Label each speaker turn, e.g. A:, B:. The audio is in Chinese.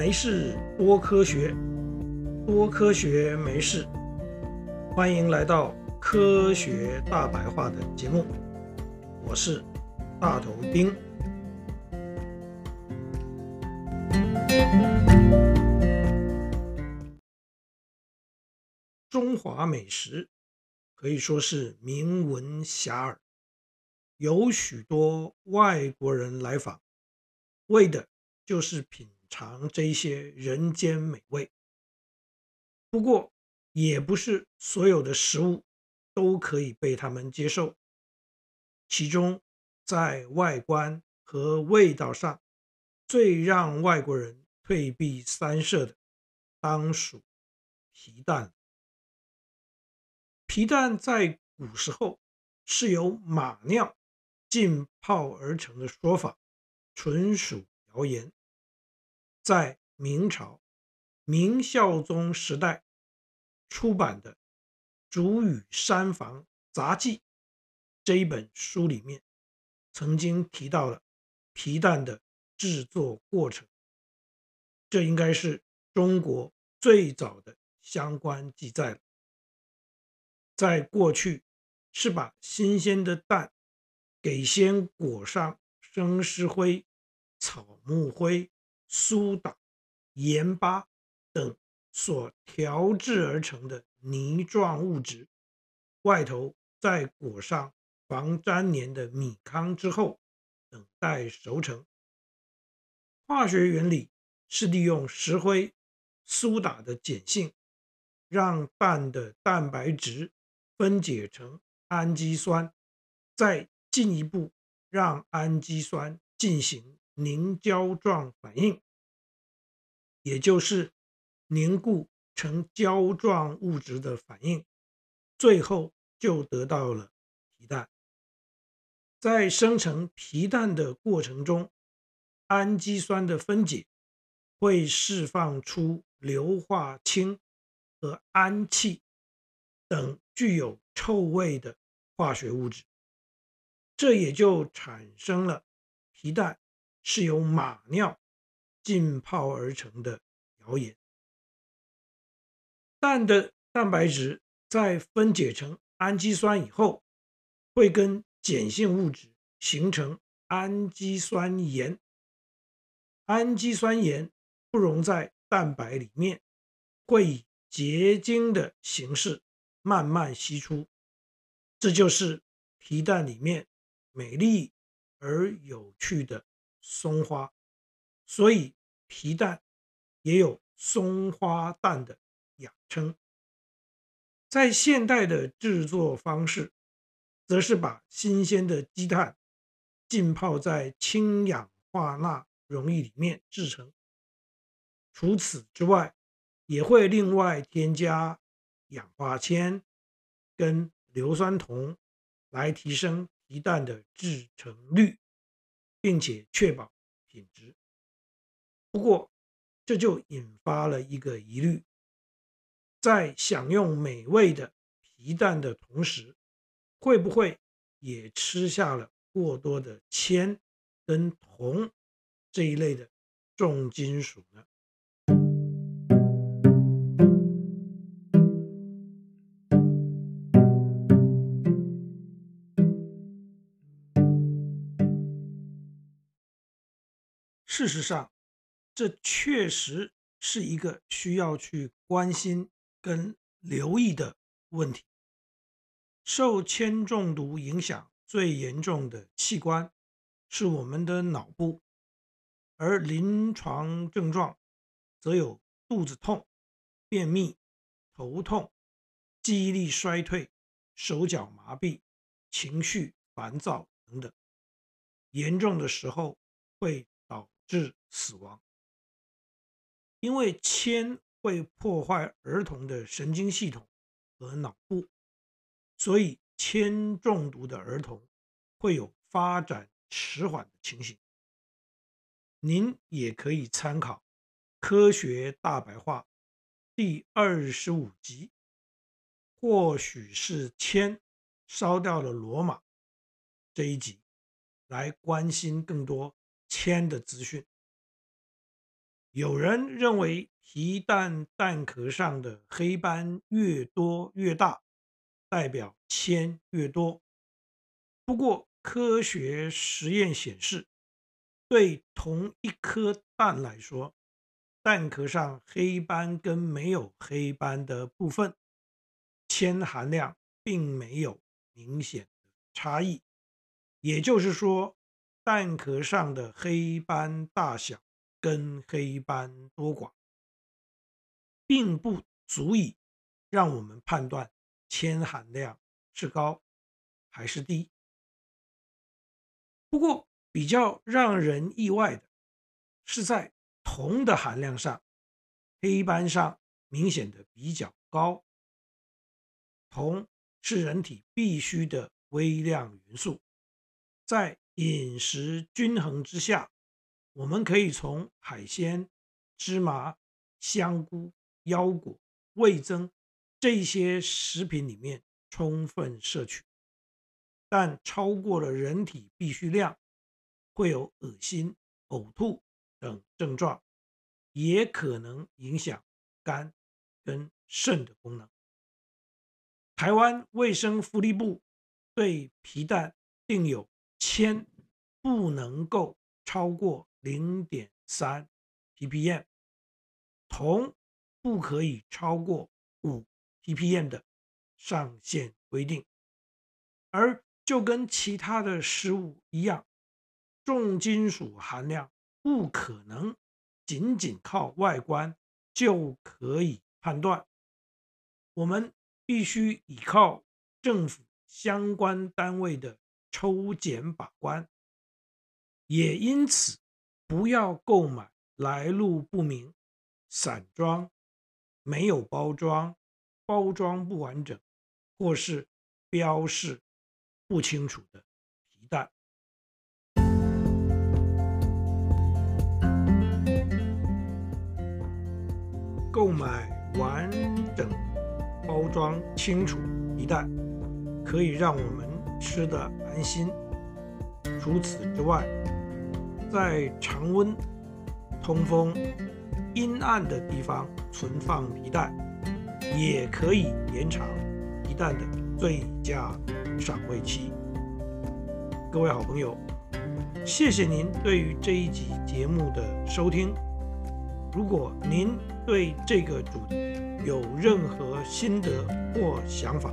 A: 没事多科学，多科学没事。欢迎来到科学大白话的节目，我是大头丁。中华美食可以说是名闻遐迩，有许多外国人来访，为的就是品尝这些人间美味。不过，也不是所有的食物都可以被他们接受。其中，在外观和味道上，最让外国人退避三舍的，当属皮蛋。皮蛋在古时候是由马尿浸泡而成的说法，纯属谣言。在明朝明孝宗时代出版的《竹雨山房杂记》这一本书里面，曾经提到了皮蛋的制作过程。这应该是中国最早的相关记载了。在过去，是把新鲜的蛋给先裹上生石灰、草木灰。苏打、盐巴等所调制而成的泥状物质，外头再裹上防粘连的米糠之后，等待熟成。化学原理是利用石灰、苏打的碱性，让蛋的蛋白质分解成氨基酸，再进一步让氨基酸进行。凝胶状反应，也就是凝固成胶状物质的反应，最后就得到了皮蛋。在生成皮蛋的过程中，氨基酸的分解会释放出硫化氢和氨气等具有臭味的化学物质，这也就产生了皮蛋。是由马尿浸泡而成的谣言。蛋的蛋白质在分解成氨基酸以后，会跟碱性物质形成氨基酸盐。氨基酸盐不溶在蛋白里面，会以结晶的形式慢慢析出。这就是皮蛋里面美丽而有趣的。松花，所以皮蛋也有松花蛋的雅称。在现代的制作方式，则是把新鲜的鸡蛋浸泡在氢氧化钠溶液里面制成。除此之外，也会另外添加氧化铅跟硫酸铜来提升皮蛋的制成率。并且确保品质。不过，这就引发了一个疑虑：在享用美味的皮蛋的同时，会不会也吃下了过多的铅跟铜这一类的重金属呢？事实上，这确实是一个需要去关心跟留意的问题。受铅中毒影响最严重的器官是我们的脑部，而临床症状则有肚子痛、便秘、头痛、记忆力衰退、手脚麻痹、情绪烦躁等等。严重的时候会致死亡，因为铅会破坏儿童的神经系统和脑部，所以铅中毒的儿童会有发展迟缓的情形。您也可以参考《科学大白话》第二十五集，或许是铅烧掉了罗马这一集，来关心更多。铅的资讯。有人认为皮蛋蛋壳上的黑斑越多越大，代表铅越多。不过，科学实验显示，对同一颗蛋来说，蛋壳上黑斑跟没有黑斑的部分，铅含量并没有明显的差异。也就是说，蛋壳上的黑斑大小跟黑斑多寡，并不足以让我们判断铅含量是高还是低。不过，比较让人意外的是，在铜的含量上，黑斑上明显的比较高。铜是人体必需的微量元素。在饮食均衡之下，我们可以从海鲜、芝麻、香菇、腰果、味增这些食品里面充分摄取，但超过了人体必需量，会有恶心、呕吐等症状，也可能影响肝跟肾的功能。台湾卫生福利部对皮蛋定有。铅不能够超过零点三 ppm，铜不可以超过五 ppm 的上限规定。而就跟其他的食物一样，重金属含量不可能仅仅靠外观就可以判断，我们必须依靠政府相关单位的。抽检把关，也因此不要购买来路不明、散装、没有包装、包装不完整或是标示不清楚的皮蛋。购买完整、包装清楚皮蛋，可以让我们。吃得安心。除此之外，在常温、通风、阴暗的地方存放皮蛋，也可以延长皮蛋的最佳赏味期。各位好朋友，谢谢您对于这一集节目的收听。如果您对这个主题有任何心得或想法，